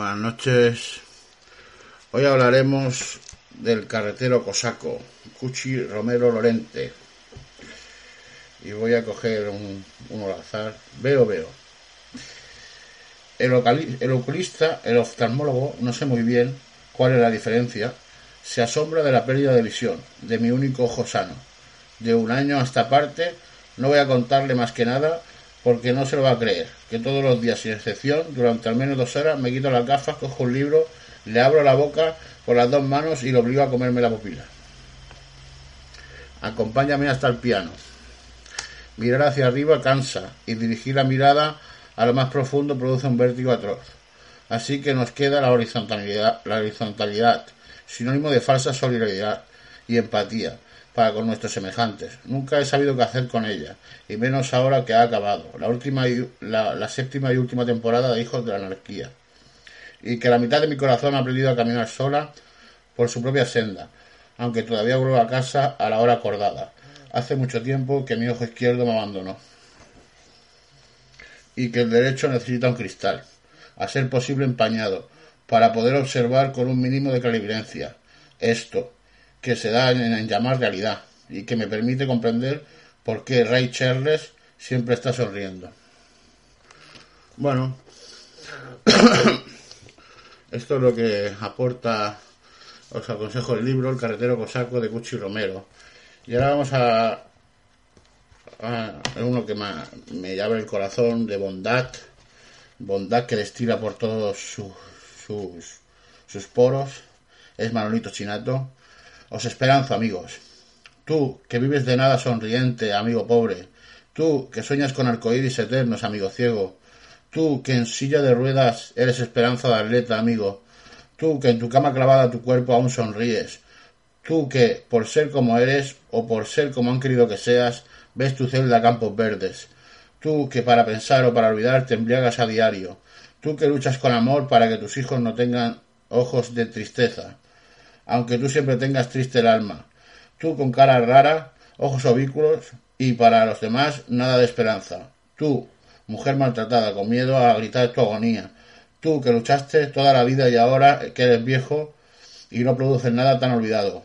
Buenas noches. Hoy hablaremos del carretero cosaco, Cuchi Romero Lorente. Y voy a coger un, uno al azar. Veo, veo. El, el oculista, el oftalmólogo, no sé muy bien cuál es la diferencia, se asombra de la pérdida de visión de mi único ojo sano. De un año a esta parte, no voy a contarle más que nada porque no se lo va a creer, que todos los días, sin excepción, durante al menos dos horas, me quito las gafas, cojo un libro, le abro la boca con las dos manos y lo obligo a comerme la pupila. Acompáñame hasta el piano. Mirar hacia arriba cansa y dirigir la mirada a lo más profundo produce un vértigo atroz. Así que nos queda la horizontalidad, la horizontalidad sinónimo de falsa solidaridad y empatía, para con nuestros semejantes. Nunca he sabido qué hacer con ella, y menos ahora que ha acabado, la, última y, la, séptima y última temporada de Hijos de la Anarquía, y que la mitad de mi corazón ha aprendido a caminar sola por su propia senda, aunque todavía vuelvo a casa a la hora acordada. Hace mucho tiempo que mi ojo izquierdo me abandonó. Y que el derecho necesita un cristal, a ser posible empañado, para poder observar con un mínimo de clarividencia. Esto, que se da en, llamar realidad y que me permite comprender por qué Ray Charles siempre está sonriendo. Bueno, esto es lo que aporta, os aconsejo el libro El carretero cosaco de Cuchi Romero. Y ahora vamos a, a uno que me, me llama el corazón de bondad, bondad que destila por todos sus, sus poros. Es Manolito Chinato os esperanzo, amigos. Tú, que vives de nada sonriente, amigo pobre. Tú, que sueñas con arcoíris eternos, amigo ciego. Tú, que en silla de ruedas eres esperanza de atleta, amigo. Tú, que en tu cama clavada tu cuerpo aún sonríes. Tú, que, por ser como eres, o por ser como han querido que seas, ves tu celda a campos verdes. Tú, que para pensar o para olvidar te embriagas a diario. Tú, que luchas con amor para que tus hijos no tengan ojos de tristeza aunque tú siempre tengas triste el alma. Tú con cara rara, ojos ovículos y para los demás nada de esperanza. Tú, mujer maltratada, con miedo a gritar tu agonía. Tú que luchaste toda la vida y ahora que eres viejo y no produces nada tan olvidado.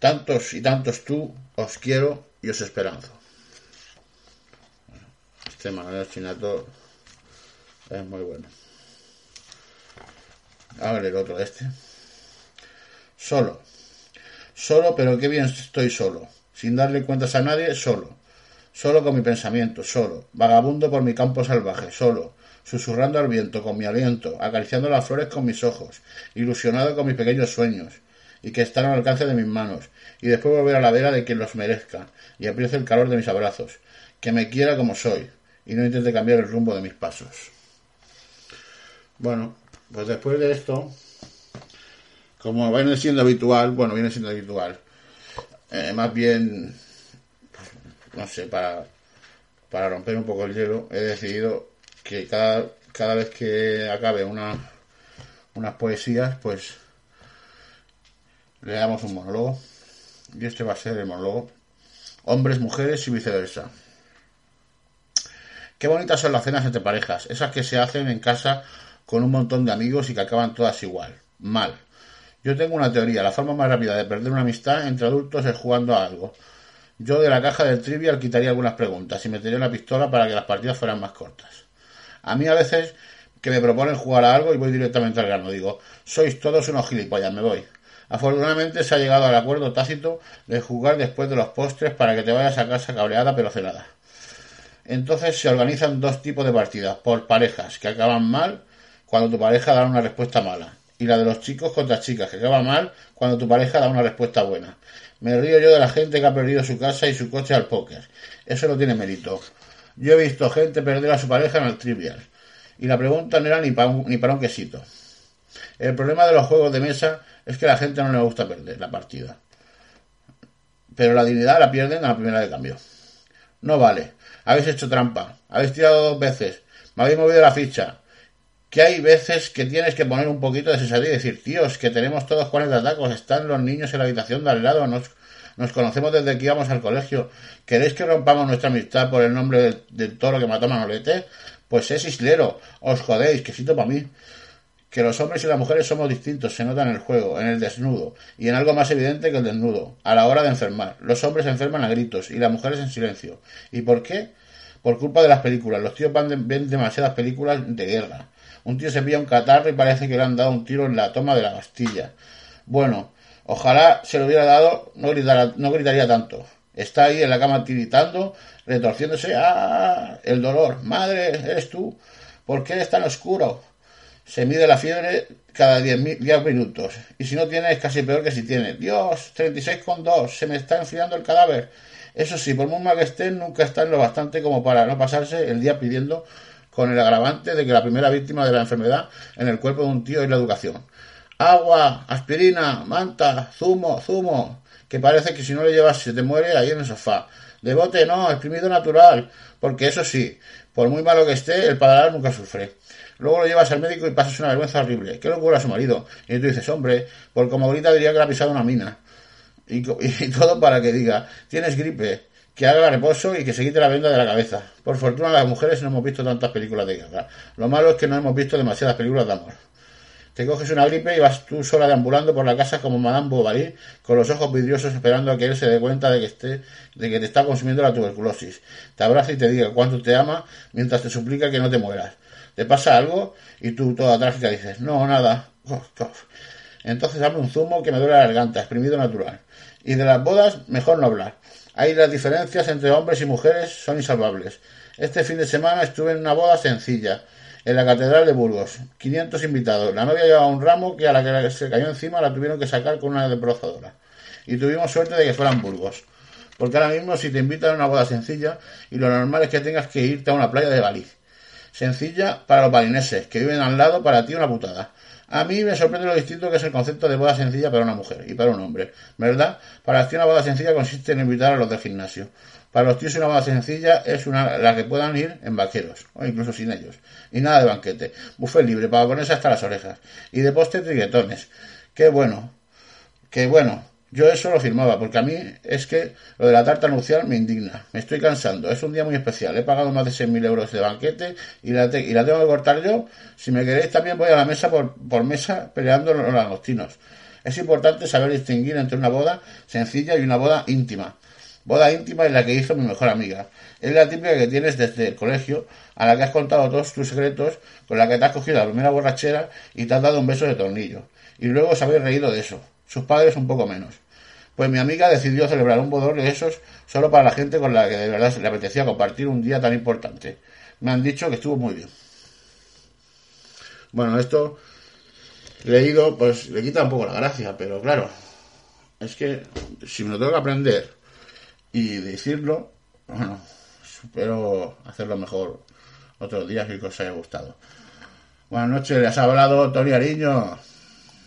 Tantos y tantos tú os quiero y os esperanzo. Este Manuel Chinato es muy bueno. A ver el otro de este. Solo. Solo, pero qué bien estoy solo. Sin darle cuentas a nadie, solo. Solo con mi pensamiento, solo. Vagabundo por mi campo salvaje, solo. Susurrando al viento con mi aliento, acariciando las flores con mis ojos, ilusionado con mis pequeños sueños, y que están al alcance de mis manos, y después volver a la vera de quien los merezca, y apriece el calor de mis abrazos, que me quiera como soy, y no intente cambiar el rumbo de mis pasos. Bueno, pues después de esto, como viene siendo habitual, bueno, viene siendo habitual, eh, más bien, no sé, para, romper un poco el hielo, he decidido que cada, cada vez que acabe una, unas poesías, pues le damos un monólogo. Y este va a ser el monólogo. Hombres, mujeres y viceversa. Qué bonitas son las cenas entre parejas, esas que se hacen en casa con un montón de amigos y que acaban todas igual, mal. Yo tengo una teoría. La forma más rápida de perder una amistad entre adultos es jugando a algo. Yo de la caja del trivial quitaría algunas preguntas y metería una pistola para que las partidas fueran más cortas. A mí a veces que me proponen jugar a algo y voy directamente al grano. Digo, sois todos unos gilipollas, me voy. Afortunadamente se ha llegado al acuerdo tácito de jugar después de los postres para que te vayas a casa cabreada pero cenada. Entonces se organizan dos tipos de partidas, por parejas, que acaban mal cuando tu pareja da una respuesta mala y la de los chicos contra chicas, que acaba mal cuando tu pareja da una respuesta buena. Me río yo de la gente que ha perdido su casa y su coche al póker. Eso no tiene mérito. Yo he visto gente perder a su pareja en el trivial. Y la pregunta no era ni para un, ni para un quesito. El problema de los juegos de mesa es que a la gente no le gusta perder la partida. Pero la dignidad la pierden a la primera de cambio. No vale. Habéis hecho trampa. Habéis tirado dos veces. Me habéis movido la ficha que hay veces que tienes que poner un poquito de sensatez y decir, tíos, que tenemos todos 40 tacos, están los niños en la habitación de al lado, nos, nos conocemos desde que íbamos al colegio, ¿queréis que rompamos nuestra amistad por el nombre del, toro que mató Manolete? Pues es islero, os jodéis, quesito para mí. que los hombres y las mujeres somos distintos, se nota en el juego, en el desnudo, y en algo más evidente que el desnudo, a la hora de enfermar. Los hombres enferman a gritos y las mujeres en silencio. ¿Y por qué? Por culpa de las películas. Los tíos van ven demasiadas películas de guerra. Un tío se pilla un catarro y parece que le han dado un tiro en la toma de la Bastilla. Bueno, ojalá se lo hubiera dado, no, no gritaría tanto. Está ahí en la cama tiritando, retorciéndose. ¡Ah! El dolor. Madre, eres tú. ¿Por qué eres tan oscuro? Se mide la fiebre cada 10 minutos. Y si no tiene, es casi peor que si tiene. Dios, 36,2. Se me está enfriando el cadáver. Eso sí, por muy mal que esté, nunca está en lo bastante como para no pasarse el día pidiendo con el agravante de que la primera víctima de la enfermedad en el cuerpo de un tío es la educación. Agua, aspirina, manta, zumo, zumo, que parece que si no le llevas se te muere ahí en el sofá. De bote no, exprimido natural, porque eso sí, por muy malo que esté, el paladar nunca sufre. Luego lo llevas al médico y pasas una vergüenza horrible. ¿Qué locura a su marido? Y tú dices, hombre, por como ahorita diría que le ha pisado una mina. Y todo para que diga, tienes gripe, que haga reposo y que se quite la venda de la cabeza. Por fortuna las mujeres no hemos visto tantas películas de guerra. Lo malo es que no hemos visto demasiadas películas de amor. Te coges una gripe y vas tú sola deambulando por la casa como Madame Bovary, con los ojos vidriosos esperando a que él se dé cuenta de que, esté, de que te está consumiendo la tuberculosis. Te abraza y te diga cuánto te ama mientras te suplica que no te mueras. Te pasa algo y tú toda trágica dices, no, nada. Entonces dame un zumo que me duele la garganta, exprimido natural. Y de las bodas, mejor no hablar. Ahí las diferencias entre hombres y mujeres son insalvables. Este fin de semana estuve en una boda sencilla en la Catedral de Burgos. 500 invitados. La novia llevaba un ramo que a la que se cayó encima la tuvieron que sacar con una desbrozadora. Y tuvimos suerte de que fueran Burgos. Porque ahora mismo si te invitan a una boda sencilla y lo normal es que tengas que irte a una playa de Bali. Sencilla para los balineses, que viven al lado, para ti una putada. A mí me sorprende lo distinto que es el concepto de boda sencilla para una mujer y para un hombre, ¿verdad? Para ti una boda sencilla consiste en invitar a los del gimnasio. Para los tíos una boda sencilla es una la que puedan ir en vaqueros, o incluso sin ellos. Y nada de banquete. Buffet libre para ponerse hasta las orejas. Y de postre triguetones. Qué bueno. Qué bueno. Yo eso lo firmaba, porque a mí es que lo de la tarta nupcial me indigna. Me estoy cansando. Es un día muy especial. He pagado más de 6.000 euros de banquete y la, y la tengo que cortar yo. Si me queréis, también voy a la mesa por, mesa peleando los agostinos. Es importante saber distinguir entre una boda sencilla y una boda íntima. Boda íntima es la que hizo mi mejor amiga. Es la típica que tienes desde el colegio, a la que has contado todos tus secretos, con la que te has cogido la primera borrachera y te has dado un beso de tornillo. Y luego os habéis reído de eso. Sus padres un poco menos. Pues mi amiga decidió celebrar un bodor de esos solo para la gente con la que de verdad le apetecía compartir un día tan importante. Me han dicho que estuvo muy bien. Bueno, esto leído, pues le quita un poco la gracia, pero claro, es que si me lo tengo que aprender y decirlo, bueno, espero hacerlo mejor otros días que os haya gustado. Buenas noches, les ha hablado Tony Ariño.